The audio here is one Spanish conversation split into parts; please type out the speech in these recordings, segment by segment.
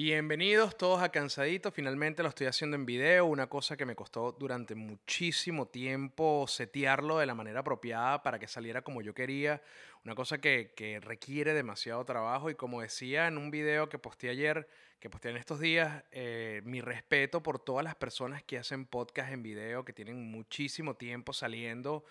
Bienvenidos todos a Cansadito. Finalmente lo estoy haciendo en video, una cosa que me costó durante muchísimo tiempo setearlo de la manera apropiada para que saliera como yo quería. Una cosa que, requiere demasiado trabajo y como decía en un video que posté ayer, que posté en estos días, eh, mi respeto por todas las personas que hacen podcast en video, que tienen muchísimo tiempo saliendo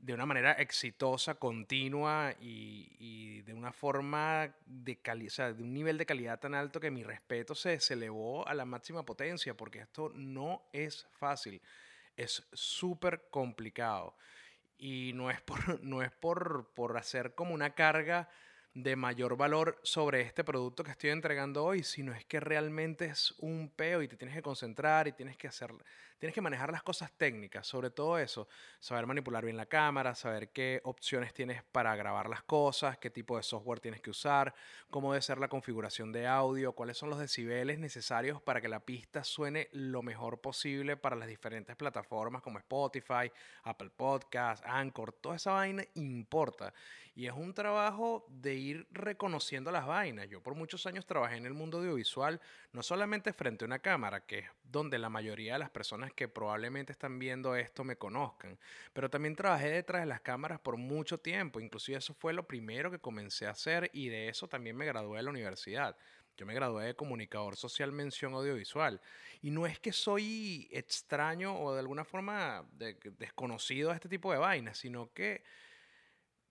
de una manera exitosa, continua y, de una forma de calidad, de un nivel de calidad tan alto que mi respeto se, se elevó a la máxima potencia, porque esto no es fácil, es súper complicado. Y no es, por, no es por, por hacer como una carga de mayor valor sobre este producto que estoy entregando hoy, sino es que realmente es un peo y te tienes que concentrar y tienes que hacer, tienes que manejar las cosas técnicas, sobre todo eso, saber manipular bien la cámara, saber qué opciones tienes para grabar las cosas, qué tipo de software tienes que usar, cómo debe ser la configuración de audio, cuáles son los decibeles necesarios para que la pista suene lo mejor posible para las diferentes plataformas como Spotify, Apple Podcasts, Anchor, toda esa vaina importa. Y es un trabajo de ir reconociendo las vainas. Yo por muchos años trabajé en el mundo audiovisual, no solamente frente a una cámara, que es donde la mayoría de las personas que probablemente están viendo esto me conozcan, pero también trabajé detrás de las cámaras por mucho tiempo. Inclusive eso fue lo primero que comencé a hacer y de eso también me gradué de la universidad. Yo me gradué de comunicador social mención audiovisual. Y no es que soy extraño o de alguna forma desconocido a este tipo de vainas, sino que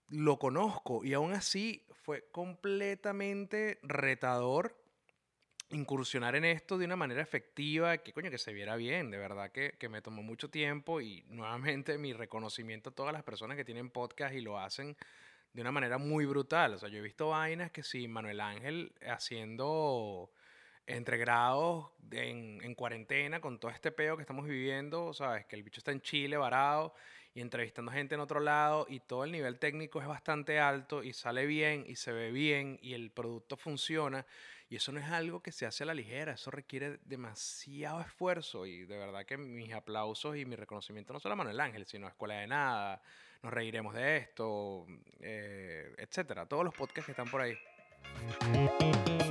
lo conozco y aún así fue completamente retador incursionar en esto de una manera efectiva, que coño, que se viera bien, de verdad que, que, me tomó mucho tiempo y nuevamente mi reconocimiento a todas las personas que tienen podcast y lo hacen de una manera muy brutal. O sea, yo he visto vainas que sí, Manuel Ángel haciendo entre grados en, en cuarentena con todo este peo que estamos viviendo, sabes, que el bicho está en Chile varado y entrevistando gente en otro lado y todo el nivel técnico es bastante alto y sale bien y se ve bien y el producto funciona y eso no es algo que se hace a la ligera, eso requiere demasiado esfuerzo y de verdad que mis aplausos y mi reconocimiento no solo a Manuel Ángel, sino a Escuela de Nada, nos reiremos de esto, eh, etcétera, todos los podcasts que están por ahí.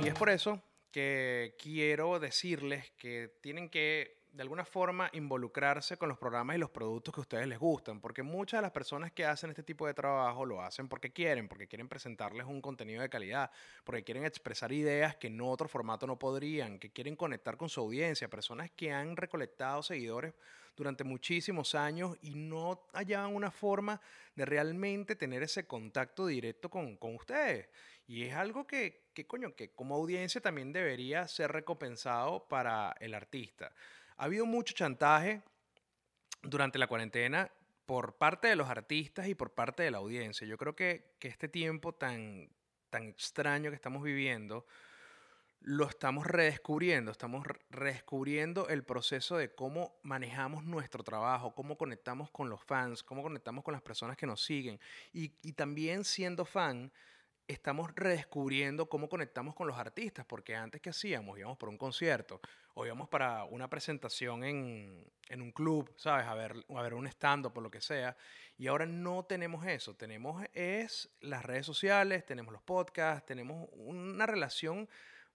Y es por eso que quiero decirles que tienen que de alguna forma involucrarse con los programas y los productos que a ustedes les gustan, porque muchas de las personas que hacen este tipo de trabajo lo hacen porque quieren, porque quieren presentarles un contenido de calidad, porque quieren expresar ideas que en otro formato no podrían, que quieren conectar con su audiencia, personas que han recolectado seguidores durante muchísimos años y no hallaban una forma de realmente tener ese contacto directo con, con ustedes. Y es algo que, que, coño, que como audiencia también debería ser recompensado para el artista. Ha habido mucho chantaje durante la cuarentena por parte de los artistas y por parte de la audiencia. Yo creo que, este tiempo tan, tan extraño que estamos viviendo lo estamos redescubriendo, estamos redescubriendo el proceso de cómo manejamos nuestro trabajo, cómo conectamos con los fans, cómo conectamos con las personas que nos siguen. Y, y también siendo fan, estamos redescubriendo cómo conectamos con los artistas, porque antes que hacíamos, íbamos por un concierto, o íbamos para una presentación en, en un club, ¿sabes? A ver, a ver un stand por lo que sea, y ahora no tenemos eso, tenemos es las redes sociales, tenemos los podcasts, tenemos una relación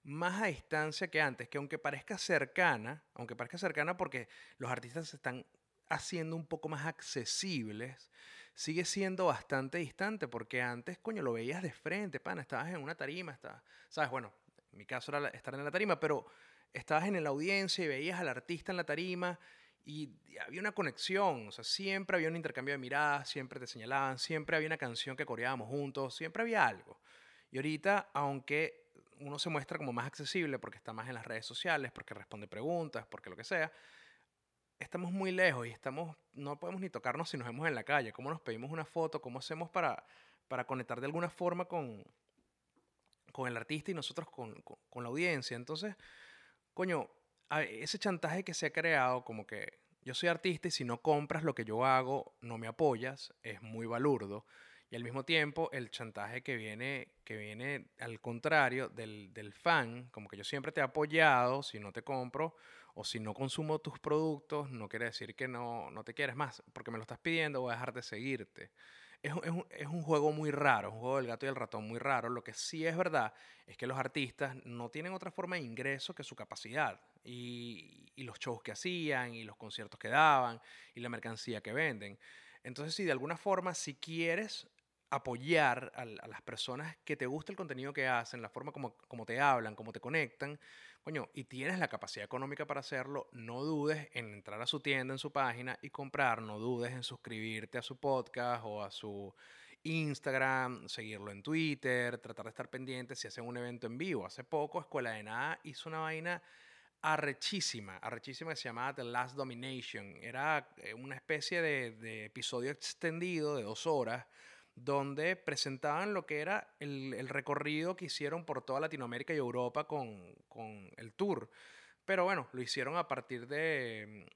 más a distancia que antes, que aunque parezca cercana, aunque parezca cercana porque los artistas se están haciendo un poco más accesibles, sigue siendo bastante distante porque antes, coño, lo veías de frente, pana, estabas en una tarima, estabas, sabes, bueno, en mi caso era estar en la tarima, pero estabas en la audiencia y veías al artista en la tarima y había una conexión, o sea, siempre había un intercambio de miradas, siempre te señalaban, siempre había una canción que coreábamos juntos, siempre había algo. Y ahorita, aunque uno se muestra como más accesible porque está más en las redes sociales, porque responde preguntas, porque lo que sea, estamos muy lejos y estamos, no podemos ni tocarnos si nos vemos en la calle. ¿Cómo nos pedimos una foto? ¿Cómo hacemos para, para conectar de alguna forma con, con el artista y nosotros con, con, la audiencia? Entonces, coño, ese chantaje que se ha creado, como que yo soy artista y si no compras lo que yo hago, no me apoyas, es muy balurdo. Y al mismo tiempo, el chantaje que viene, que viene al contrario del, del fan, como que yo siempre te he apoyado, si no te compro o si no consumo tus productos, no quiere decir que no, no te quieres más, porque me lo estás pidiendo, voy a dejar de seguirte es, un, es, un, juego muy raro, un juego del gato y el ratón muy raro. Lo que sí es verdad es que los artistas no tienen otra forma de ingreso que su capacidad y, y, los shows que hacían y los conciertos que daban y la mercancía que venden. Entonces, si de alguna forma, si quieres apoyar a, a las personas que te gusta el contenido que hacen, la forma como, como te hablan, cómo te conectan, coño, y tienes la capacidad económica para hacerlo, no dudes en entrar a su tienda, en su página y comprar, no dudes en suscribirte a su podcast o a su Instagram, seguirlo en Twitter, tratar de estar pendiente si hacen un evento en vivo. Hace poco Escuela de Nada hizo una vaina arrechísima, arrechísima que se llamaba The Last Domination. Era eh, una especie de, de episodio extendido de dos horas donde presentaban lo que era el, recorrido que hicieron por toda Latinoamérica y Europa con, con, el tour. Pero bueno, lo hicieron a partir de,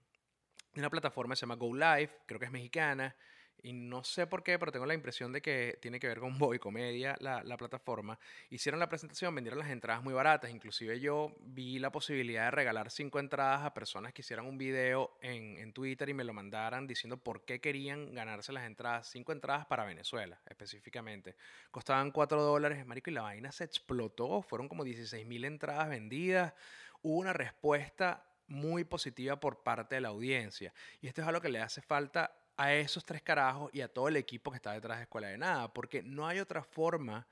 de una plataforma que se llama Go Live, creo que es mexicana, y no sé por qué, pero tengo la impresión de que tiene que ver con Boy Comedia, la, la, plataforma. Hicieron la presentación, vendieron las entradas muy baratas. Inclusive yo vi la posibilidad de regalar cinco entradas a personas que hicieran un video en, en Twitter y me lo mandaran diciendo por qué querían ganarse las entradas. Cinco entradas para Venezuela, específicamente. Costaban cuatro dólares, marico, y la vaina se explotó. Fueron como 16 mil entradas vendidas. Hubo una respuesta muy positiva por parte de la audiencia. Y esto es algo que le hace falta a esos tres carajos y a todo el equipo que está detrás de Escuela de Nada, porque no hay otra forma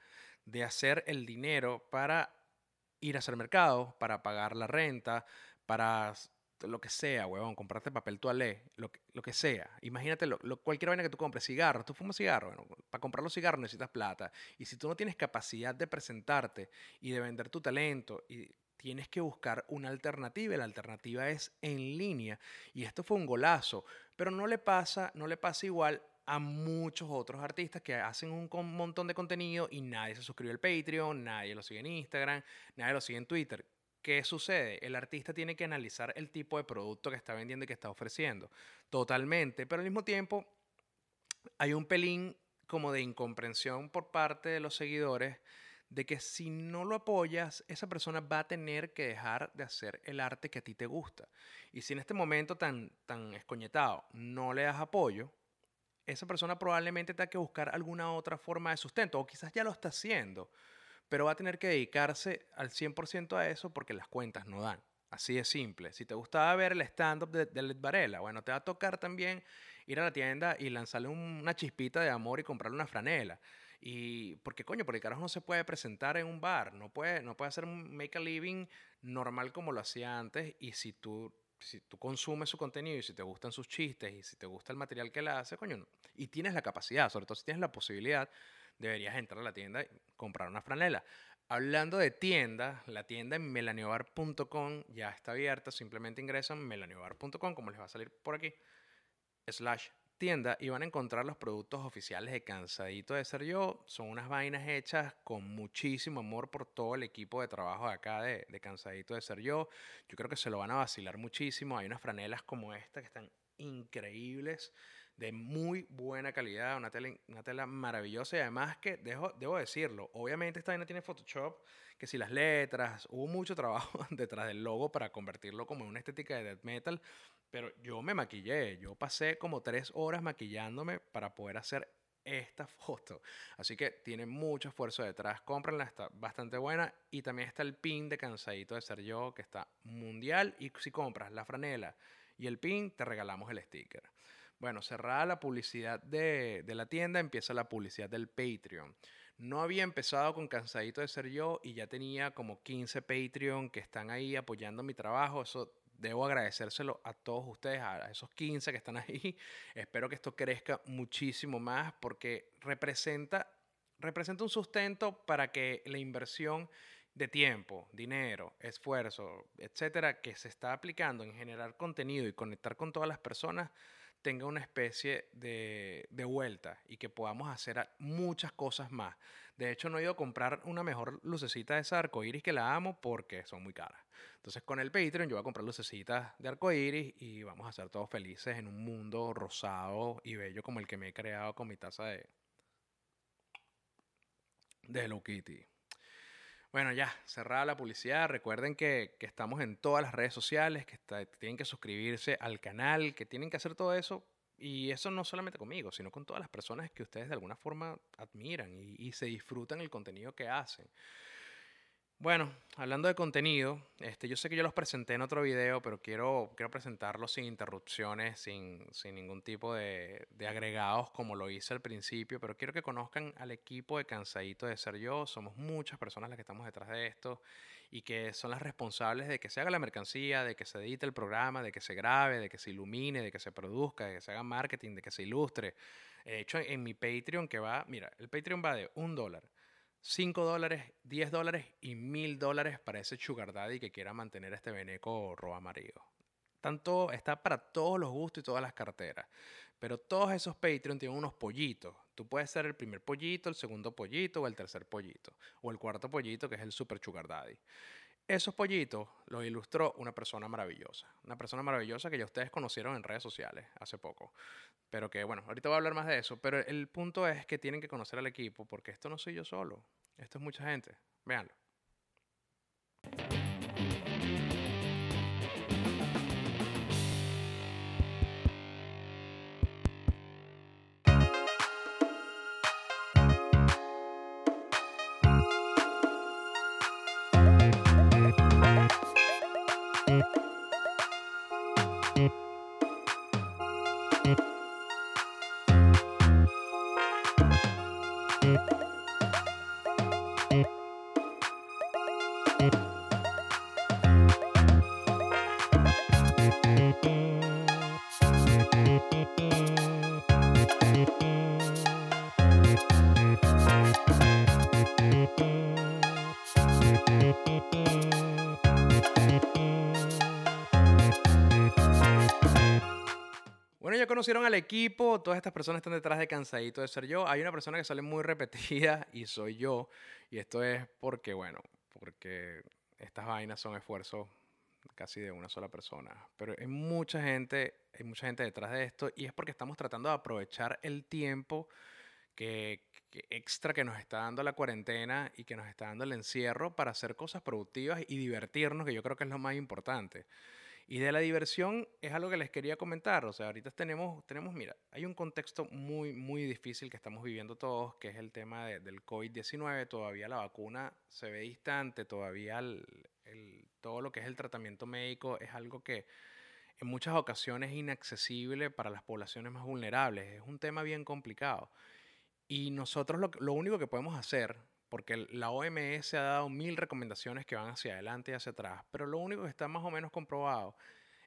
de hacer el dinero para ir a hacer mercado, para pagar la renta, para lo que sea, huevón, comprarte papel toalé, lo que, lo que sea. Imagínate lo, cualquier vaina que tú compres, cigarros, tú fumas cigarros, bueno, para comprar los cigarros necesitas plata. Y si tú no tienes capacidad de presentarte y de vender tu talento y tienes que buscar una alternativa y la alternativa es en línea. Y esto fue un golazo, pero no le pasa, no le pasa igual a muchos otros artistas que hacen un montón de contenido y nadie se suscribe al Patreon, nadie lo sigue en Instagram, nadie lo sigue en Twitter. ¿Qué sucede? El artista tiene que analizar el tipo de producto que está vendiendo y que está ofreciendo. Totalmente, pero al mismo tiempo hay un pelín como de incomprensión por parte de los seguidores de que si no lo apoyas, esa persona va a tener que dejar de hacer el arte que a ti te gusta. Y si en este momento tan, tan escoñetado no le das apoyo, esa persona probablemente tenga que buscar alguna otra forma de sustento, o quizás ya lo está haciendo, pero va a tener que dedicarse al 100% a eso porque las cuentas no dan. Así de simple. Si te gustaba ver el stand-up de, de Led Varela, bueno, te va a tocar también ir a la tienda y lanzarle una chispita de amor y comprarle una franela. Y porque coño, porque carajo no se puede presentar en un bar, no puede, no puede hacer un make a living normal como lo hacía antes. Y si tú, si tú consumes su contenido y si te gustan sus chistes y si te gusta el material que él hace, coño, y tienes la capacidad, sobre todo si tienes la posibilidad, deberías entrar a la tienda y comprar una franela. Hablando de tienda, la tienda en melaniobar.com ya está abierta, simplemente ingresan melaniobar.com, como les va a salir por aquí, slash tienda y van a encontrar los productos oficiales de Cansadito de Ser Yo. Son unas vainas hechas con muchísimo amor por todo el equipo de trabajo de acá de, de Cansadito de Ser Yo. Yo creo que se lo van a vacilar muchísimo. Hay unas franelas como esta que están increíbles, de muy buena calidad, una tela, una tela maravillosa y además que, dejo, debo decirlo, obviamente esta vaina tiene Photoshop, que si las letras, hubo mucho trabajo detrás del logo para convertirlo como en una estética de death metal, pero yo me maquillé, yo pasé como tres horas maquillándome para poder hacer esta foto. Así que tiene mucho esfuerzo detrás. Cómprenla, está bastante buena. Y también está el pin de Cansadito de Ser Yo, que está mundial. Y si compras la franela y el pin, te regalamos el sticker. Bueno, cerrada la publicidad de, de la tienda, empieza la publicidad del Patreon. No había empezado con Cansadito de Ser Yo y ya tenía como 15 Patreon que están ahí apoyando mi trabajo. Eso debo agradecérselo a todos ustedes, a esos 15 que están ahí. Espero que esto crezca muchísimo más porque representa, representa un sustento para que la inversión de tiempo, dinero, esfuerzo, etcétera, que se está aplicando en generar contenido y conectar con todas las personas, tenga una especie de, de vuelta y que podamos hacer muchas cosas más. De hecho, no he ido a comprar una mejor lucecita de esa arcoíris que la amo porque son muy caras. Entonces, con el Patreon, yo voy a comprar lucecitas de arcoíris y vamos a ser todos felices en un mundo rosado y bello como el que me he creado con mi taza de, de Hello Kitty. Bueno, ya, cerrada la publicidad. Recuerden que, que estamos en todas las redes sociales, que tienen que suscribirse al canal, que tienen que hacer todo eso. Y eso no solamente conmigo, sino con todas las personas que ustedes de alguna forma admiran y, y se disfrutan el contenido que hacen. Bueno, hablando de contenido, este, yo sé que yo los presenté en otro video, pero quiero, quiero presentarlos sin interrupciones, sin, sin ningún tipo de, de agregados como lo hice al principio, pero quiero que conozcan al equipo de Cansadito de Ser Yo. Somos muchas personas las que estamos detrás de esto y que son las responsables de que se haga la mercancía, de que se edite el programa, de que se grabe, de que se ilumine, de que se produzca, de que se haga marketing, de que se ilustre. De hecho, en mi Patreon que va, mira, el Patreon va de un dólar. 5 dólares, 10 dólares y 1000 dólares para ese sugar daddy que quiera mantener este veneco roba marido. Tanto está para todos los gustos y todas las carteras. Pero todos esos Patreon tienen unos pollitos. Tú puedes ser el primer pollito, el segundo pollito o el tercer pollito. O el cuarto pollito que es el super sugar daddy. Esos pollitos los ilustró una persona maravillosa. Una persona maravillosa que ya ustedes conocieron en redes sociales hace poco. Pero que, bueno, ahorita voy a hablar más de eso. Pero el punto es que tienen que conocer al equipo porque esto no soy yo solo. Esto es mucha gente. Véanlo. Bueno, ya conocieron al equipo, todas estas personas están detrás de Cansadito de Ser Yo. Hay una persona que sale muy repetida y soy yo. Y esto es porque, bueno, porque estas vainas son esfuerzos casi de una sola persona. Pero hay mucha gente, hay mucha gente detrás de esto y es porque estamos tratando de aprovechar el tiempo que, que extra que nos está dando la cuarentena y que nos está dando el encierro para hacer cosas productivas y divertirnos, que yo creo que es lo más importante. Y de la diversión es algo que les quería comentar. O sea, ahorita tenemos, tenemos mira, hay un contexto muy, muy difícil que estamos viviendo todos, que es el tema de- del COVID-19. Todavía la vacuna se ve distante, todavía el- el- todo lo que es el tratamiento médico es algo que en muchas ocasiones es inaccesible para las poblaciones más vulnerables. Es un tema bien complicado. Y nosotros lo, lo único que podemos hacer, porque la OMS ha dado mil recomendaciones que van hacia adelante y hacia atrás, pero lo único que está más o menos comprobado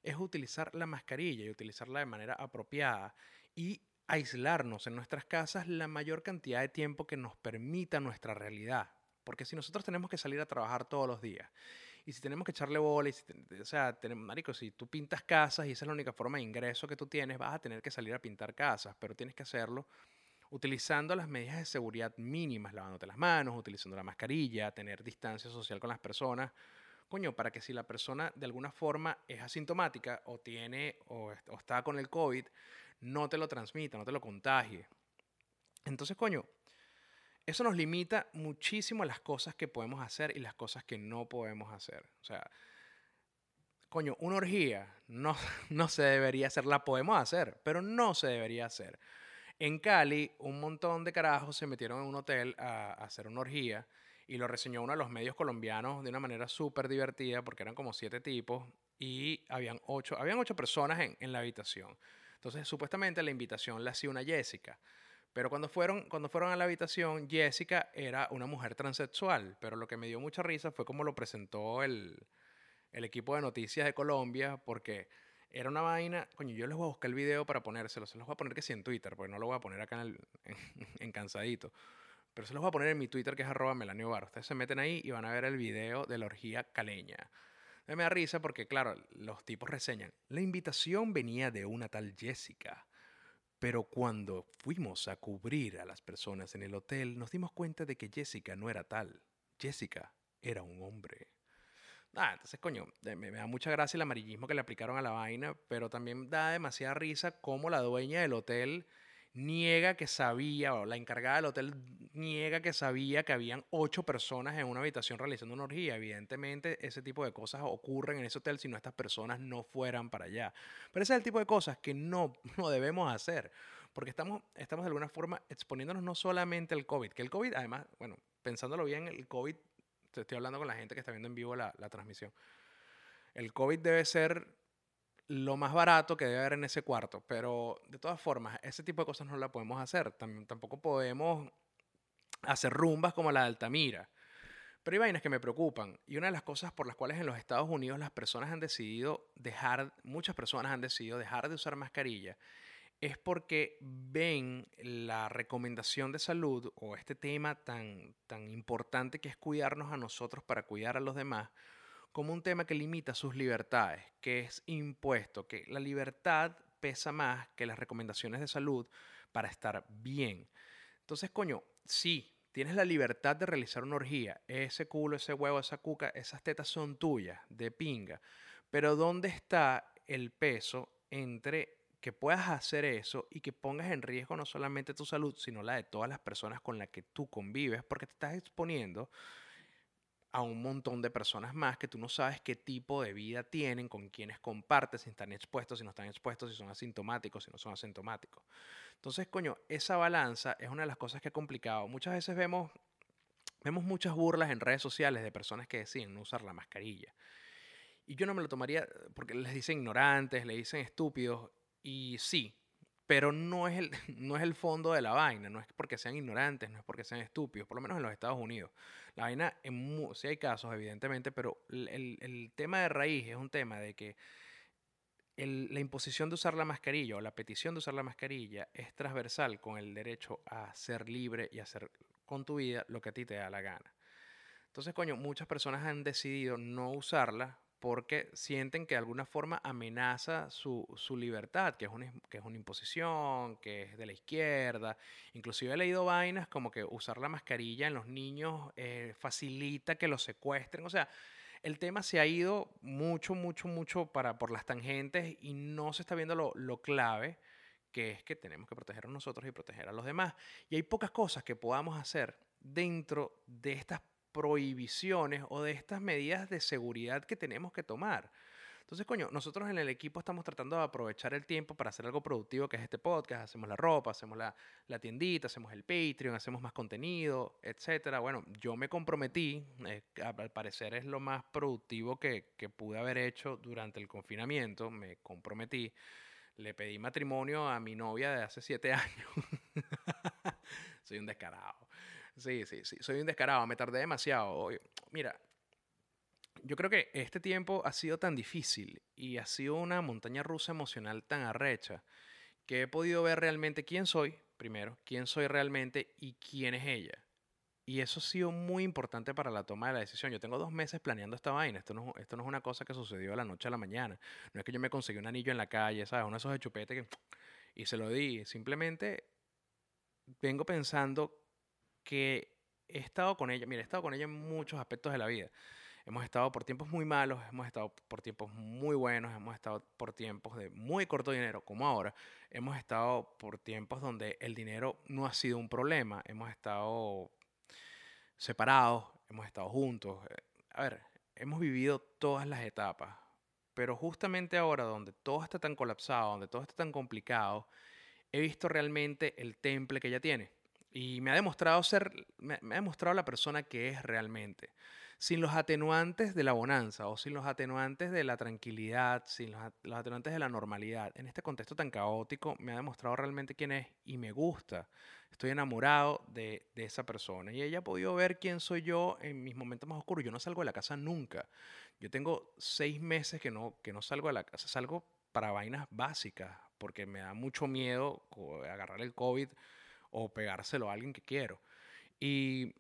es utilizar la mascarilla y utilizarla de manera apropiada y aislarnos en nuestras casas la mayor cantidad de tiempo que nos permita nuestra realidad. Porque si nosotros tenemos que salir a trabajar todos los días y si tenemos que echarle bola, si o sea, marico, si tú pintas casas y esa es la única forma de ingreso que tú tienes, vas a tener que salir a pintar casas, pero tienes que hacerlo utilizando las medidas de seguridad mínimas, lavándote las manos, utilizando la mascarilla, tener distancia social con las personas. Coño, para que si la persona de alguna forma es asintomática o tiene o, est- o está con el COVID, no te lo transmita, no te lo contagie. Entonces, coño, eso nos limita muchísimo a las cosas que podemos hacer y las cosas que no podemos hacer. O sea, coño, una orgía no, no se debería hacer, la podemos hacer, pero no se debería hacer. En Cali, un montón de carajos se metieron en un hotel a, hacer una orgía y lo reseñó uno de los medios colombianos de una manera súper divertida porque eran como siete tipos y habían ocho, habían ocho personas en, en la habitación. Entonces, supuestamente la invitación la hacía una Jessica. Pero cuando fueron, cuando fueron a la habitación, Jessica era una mujer transexual. Pero lo que me dio mucha risa fue como lo presentó el, el equipo de noticias de Colombia, porque era una vaina. Coño, yo les voy a buscar el video para ponérselo. Se los voy a poner que sí en Twitter, porque no lo voy a poner acá en, en Cansadito. Pero se los voy a poner en mi Twitter, que es arroba Melanio Bar. Ustedes se meten ahí y van a ver el video de la orgía caleña. Me da risa porque, claro, los tipos reseñan. La invitación venía de una tal Jessica. Pero cuando fuimos a cubrir a las personas en el hotel, nos dimos cuenta de que Jessica no era tal. Jessica era un hombre. Ah, entonces, coño, me, da mucha gracia el amarillismo que le aplicaron a la vaina, pero también da demasiada risa cómo la dueña del hotel niega que sabía, o la encargada del hotel niega que sabía que habían ocho personas en una habitación realizando una orgía. Evidentemente, ese tipo de cosas ocurren en ese hotel si no estas personas no fueran para allá. Pero ese es el tipo de cosas que no, no debemos hacer, porque estamos, estamos de alguna forma exponiéndonos no solamente al COVID, que el COVID, además, bueno, pensándolo bien, el COVID estoy hablando con la gente que está viendo en vivo la, la transmisión. El COVID debe ser lo más barato que debe haber en ese cuarto, pero de todas formas, ese tipo de cosas no la podemos hacer. También, tampoco podemos hacer rumbas como la de Altamira. Pero hay vainas que me preocupan. Y una de las cosas por las cuales en los Estados Unidos las personas han decidido dejar, muchas personas han decidido dejar de usar mascarilla, es porque ven la recomendación de salud o este tema tan, tan importante que es cuidarnos a nosotros para cuidar a los demás como un tema que limita sus libertades, que es impuesto, que la libertad pesa más que las recomendaciones de salud para estar bien. Entonces, coño, sí, tienes la libertad de realizar una orgía, ese culo, ese huevo, esa cuca, esas tetas son tuyas, de pinga, pero ¿dónde está el peso entre que puedas hacer eso y que pongas en riesgo no solamente tu salud, sino la de todas las personas con las que tú convives, porque te estás exponiendo a un montón de personas más que tú no sabes qué tipo de vida tienen, con quienes compartes, si están expuestos, si no están expuestos, si son asintomáticos, si no son asintomáticos. Entonces, coño, esa balanza es una de las cosas que ha complicado. Muchas veces vemos, vemos muchas burlas en redes sociales de personas que deciden no usar la mascarilla. Y yo no me lo tomaría porque les dicen ignorantes, le dicen estúpidos, y sí, pero no es, el, no es el fondo de la vaina, no es porque sean ignorantes, no es porque sean estúpidos, por lo menos en los Estados Unidos. La vaina, en, sí hay casos, evidentemente, pero el, el, tema de raíz es un tema de que la imposición de usar la mascarilla o la petición de usar la mascarilla es transversal con el derecho a ser libre y hacer con tu vida lo que a ti te da la gana. Entonces, coño, muchas personas han decidido no usarla porque sienten que de alguna forma amenaza su, libertad, que es, una, que es una imposición, que es de la izquierda. Inclusive he leído vainas como que usar la mascarilla en los niños eh, facilita que los secuestren. O sea, el tema se ha ido mucho, mucho, mucho para, por las tangentes y no se está viendo lo, lo clave, que es que tenemos que proteger a nosotros y proteger a los demás. Y hay pocas cosas que podamos hacer dentro de estas prohibiciones o de estas medidas de seguridad que tenemos que tomar. Entonces, coño, nosotros en el equipo estamos tratando de aprovechar el tiempo para hacer algo productivo que es este podcast. Hacemos la ropa, hacemos la, la tiendita, hacemos el Patreon, hacemos más contenido, etcétera. Bueno, yo me comprometí, eh, al parecer es lo más productivo que, que pude haber hecho durante el confinamiento. Me comprometí, le pedí matrimonio a mi novia de hace siete años. Soy un descarado. Sí, sí, sí. Soy un descarado, me tardé demasiado. Mira, yo creo que este tiempo ha sido tan difícil y ha sido una montaña rusa emocional tan arrecha que he podido ver realmente quién soy, primero, quién soy realmente y quién es ella. Y eso ha sido muy importante para la toma de la decisión. Yo tengo dos meses planeando esta vaina. Esto no, esto no es una cosa que sucedió de la noche a la mañana. No es que yo me conseguí un anillo en la calle, ¿sabes? Uno de esos de chupete que... Y se lo di. Simplemente vengo pensando que he estado con ella, mira, he estado con ella en muchos aspectos de la vida. Hemos estado por tiempos muy malos, hemos estado por tiempos muy buenos, hemos estado por tiempos de muy corto dinero, como ahora. Hemos estado por tiempos donde el dinero no ha sido un problema. Hemos estado separados, hemos estado juntos. A ver, hemos vivido todas las etapas. Pero justamente ahora, donde todo está tan colapsado, donde todo está tan complicado, he visto realmente el temple que ella tiene y me ha demostrado ser, me, ha demostrado la persona que es realmente. Sin los atenuantes de la bonanza o sin los atenuantes de la tranquilidad, sin los, atenuantes de la normalidad, en este contexto tan caótico, me ha demostrado realmente quién es y me gusta. Estoy enamorado de, de esa persona y ella ha podido ver quién soy yo en mis momentos más oscuros. Yo no salgo de la casa nunca. Yo tengo seis meses que no, que no salgo de la casa. Salgo para vainas básicas porque me da mucho miedo agarrar el COVID o pegárselo a alguien que quiero. Y,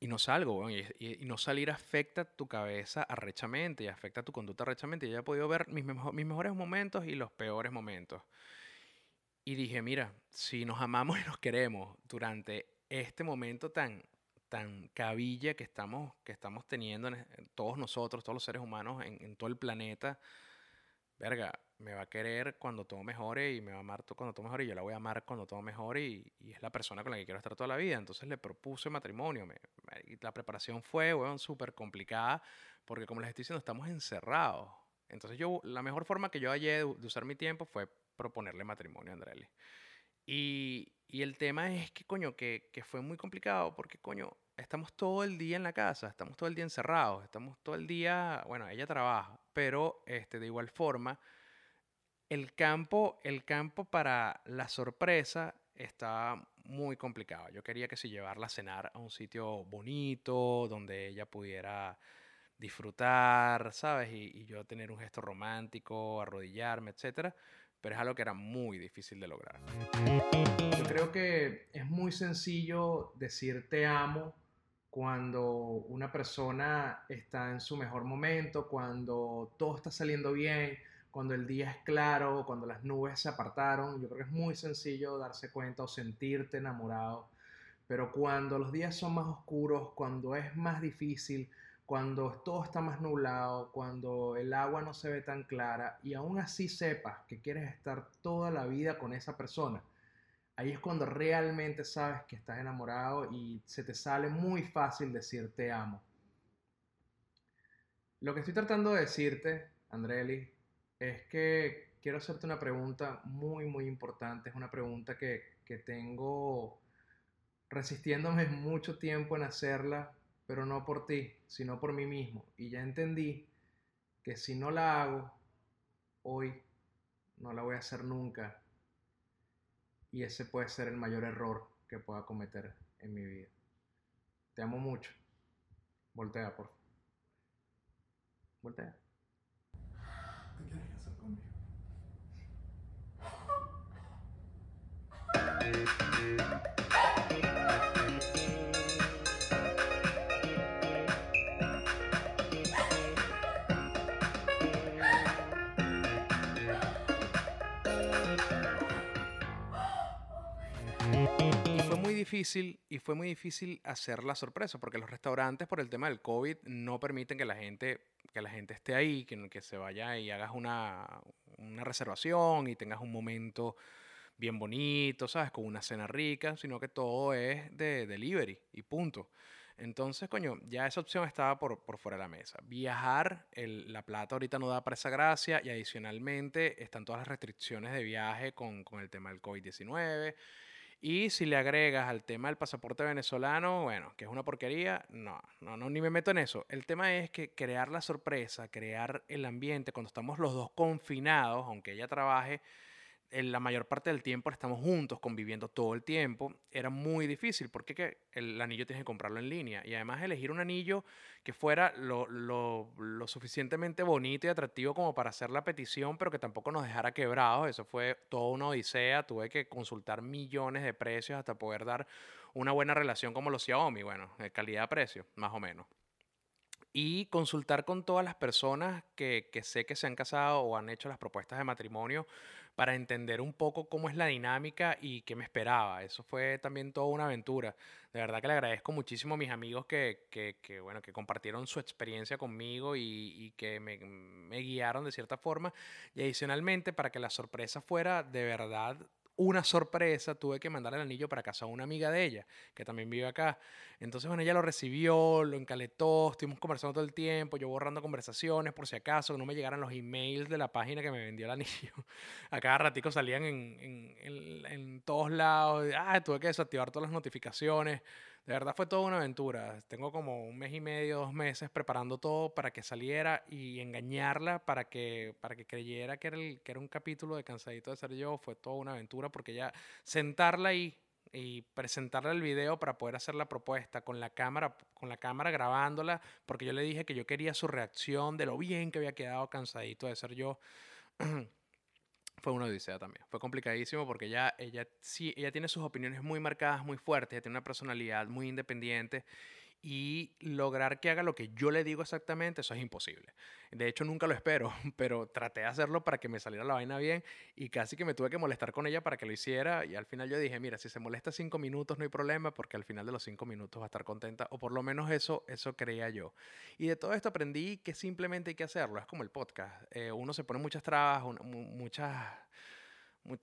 y no salgo, y, y, no salir afecta tu cabeza arrechamente y afecta tu conducta arrechamente. Y ya he podido ver mis, mis mejores momentos y los peores momentos. Y dije, mira, si nos amamos y nos queremos durante este momento tan, tan cabilla que estamos, que estamos teniendo todos nosotros, todos los seres humanos en, en todo el planeta, verga, me va a querer cuando todo mejore y me va a amar cuando todo mejore y yo la voy a amar cuando todo mejore y, y es la persona con la que quiero estar toda la vida. Entonces le propuse matrimonio. Me, y la preparación fue, bueno, súper complicada porque como les estoy diciendo, estamos encerrados. Entonces yo, la mejor forma que yo hallé de, usar mi tiempo fue proponerle matrimonio a Andrelli. Y, y, el tema es que, coño, que, que fue muy complicado porque, coño, estamos todo el día en la casa, estamos todo el día encerrados, estamos todo el día, bueno, ella trabaja, pero este, de igual forma el campo, el campo para la sorpresa está muy complicado. Yo quería que si llevarla a cenar a un sitio bonito, donde ella pudiera disfrutar, ¿sabes? Y, yo tener un gesto romántico, arrodillarme, etc. Pero es algo que era muy difícil de lograr. Yo creo que es muy sencillo decir te amo cuando una persona está en su mejor momento, cuando todo está saliendo bien, cuando el día es claro, cuando las nubes se apartaron. Yo creo que es muy sencillo darse cuenta o sentirte enamorado. Pero cuando los días son más oscuros, cuando es más difícil, cuando todo está más nublado, cuando el agua no se ve tan clara y aún así sepas que quieres estar toda la vida con esa persona, ahí es cuando realmente sabes que estás enamorado y se te sale muy fácil decir te amo. Lo que estoy tratando de decirte, Andreli, es que quiero hacerte una pregunta muy, muy importante. Es una pregunta que, que tengo resistiéndome mucho tiempo en hacerla, pero no por ti, sino por mí mismo. Y ya entendí que si no la hago hoy, no la voy a hacer nunca. Y ese puede ser el mayor error que pueda cometer en mi vida. Te amo mucho. Voltea, por favor. Voltea. Y fue muy difícil y fue muy difícil hacer la sorpresa porque los restaurantes por el tema del COVID no permiten que la gente que la gente esté ahí, que, que se vaya y hagas una, una reservación y tengas un momento bien bonito, ¿sabes? Con una cena rica, sino que todo es de delivery y punto. Entonces, coño, ya esa opción estaba por, por fuera de la mesa. Viajar, el, la plata ahorita no da para esa gracia y adicionalmente están todas las restricciones de viaje con, con el tema del COVID-19. Y si le agregas al tema del pasaporte venezolano, bueno, que es una porquería, no, no, no, ni me meto en eso. El tema es que crear la sorpresa, crear el ambiente, cuando estamos los dos confinados, aunque ella trabaje, en la mayor parte del tiempo estamos juntos, conviviendo todo el tiempo, era muy difícil porque que el anillo tienes que comprarlo en línea y además elegir un anillo que fuera lo, lo, lo, suficientemente bonito y atractivo como para hacer la petición, pero que tampoco nos dejara quebrados. Eso fue toda una odisea, tuve que consultar millones de precios hasta poder dar una buena relación como los Xiaomi, bueno, calidad-precio, más o menos. Y consultar con todas las personas que, que, sé que se han casado o han hecho las propuestas de matrimonio para entender un poco cómo es la dinámica y qué me esperaba. Eso fue también toda una aventura. De verdad que le agradezco muchísimo a mis amigos que, que, que bueno, que compartieron su experiencia conmigo y, que me guiaron de cierta forma. Y adicionalmente, para que la sorpresa fuera de verdad una sorpresa, tuve que mandar el anillo para casa a una amiga de ella, que también vive acá. Entonces, bueno, ella lo recibió, lo encaletó, estuvimos conversando todo el tiempo, yo borrando conversaciones por si acaso, no me llegaran los emails de la página que me vendió el anillo. A cada ratico salían en, en, en todos lados, ah, tuve que desactivar todas las notificaciones. De verdad fue toda una aventura. Tengo como un mes y medio, dos meses preparando todo para que saliera y engañarla para que, para que creyera que era, el, que era un capítulo de Cansadito de Ser Yo. Fue toda una aventura porque ya sentarla ahí y presentarle el video para poder hacer la propuesta con la cámara con la cámara grabándola porque yo le dije que yo quería su reacción de lo bien que había quedado cansadito de ser yo fue una odisea también. Fue complicadísimo porque ella, ella, sí, ella tiene sus opiniones muy marcadas, muy fuertes, tiene una personalidad muy independiente y lograr que haga lo que yo le digo exactamente, eso es imposible. De hecho, nunca lo espero, pero traté de hacerlo para que me saliera la vaina bien y casi que me tuve que molestar con ella para que lo hiciera y al final yo dije, mira, si se molesta cinco minutos no hay problema porque al final de los cinco minutos va a estar contenta o por lo menos eso, eso creía yo. Y de todo esto aprendí que simplemente hay que hacerlo, es como el podcast. Eh, uno se pone muchas trabas, muchas,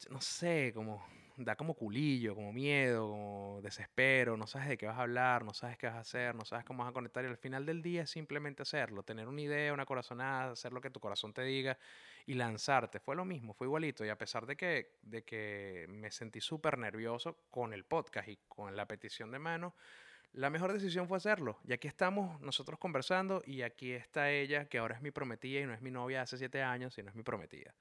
no sé, como da como culillo, como miedo, como desespero, no sabes de qué vas a hablar, no sabes qué vas a hacer, no sabes cómo vas a conectar y al final del día es simplemente hacerlo, tener una idea, una corazonada, hacer lo que tu corazón te diga y lanzarte. Fue lo mismo, fue igualito y a pesar de que, de que me sentí súper nervioso con el podcast y con la petición de mano, la mejor decisión fue hacerlo. Y aquí estamos nosotros conversando y aquí está ella, que ahora es mi prometida y no es mi novia hace siete años, sino es mi prometida.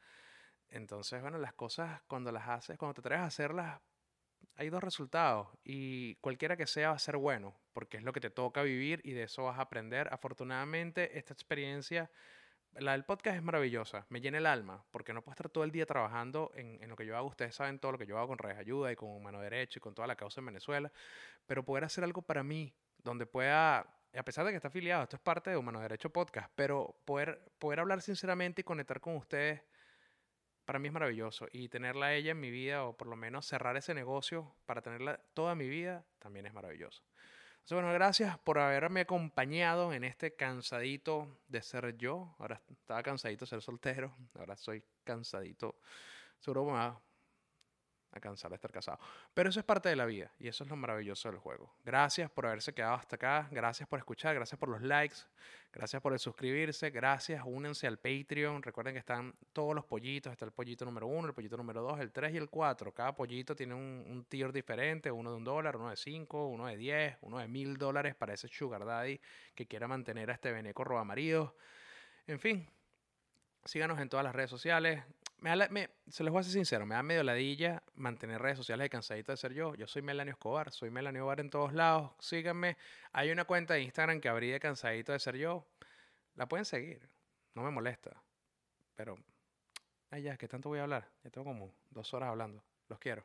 Entonces, bueno, las cosas cuando las haces, cuando te atreves a hacerlas, hay dos resultados y cualquiera que sea va a ser bueno, porque es lo que te toca vivir y de eso vas a aprender. Afortunadamente, esta experiencia, la del podcast es maravillosa, me llena el alma, porque no puedo estar todo el día trabajando en, en lo que yo hago. Ustedes saben todo lo que yo hago con Redes Ayuda y con Mano Derecha y con toda la causa en Venezuela, pero poder hacer algo para mí, donde pueda a pesar de que está afiliado, esto es parte de Humano Derecho Podcast, pero poder, poder hablar sinceramente y conectar con ustedes para mí es maravilloso. Y tenerla a ella en mi vida, o por lo menos cerrar ese negocio para tenerla toda mi vida, también es maravilloso. Entonces, bueno, gracias por haberme acompañado en este cansadito de ser yo. Ahora estaba cansadito de ser soltero, ahora soy cansadito. Seguro me a cansar de estar casado. Pero eso es parte de la vida y eso es lo maravilloso del juego. Gracias por haberse quedado hasta acá, gracias por escuchar, gracias por los likes, gracias por el suscribirse, gracias, únense al Patreon. Recuerden que están todos los pollitos, está el pollito número uno, el pollito número dos, el tres y el cuatro. Cada pollito tiene un, un tier diferente, uno de un dólar, uno de cinco, uno de diez, uno de mil dólares para ese sugar daddy que quiera mantener a este veneco roba marido. En fin, síganos en todas las redes sociales se les voy a ser sincero, me da medio ladilla mantener redes sociales de cansadito de ser yo. Yo soy Melanio Escobar, soy Melanio Escobar en todos lados. Síganme. Hay una cuenta de Instagram que abrí de cansadito de ser yo. La pueden seguir, no me molesta. Pero, ay ya, ¿qué tanto voy a hablar? Ya tengo como dos horas hablando. Los quiero.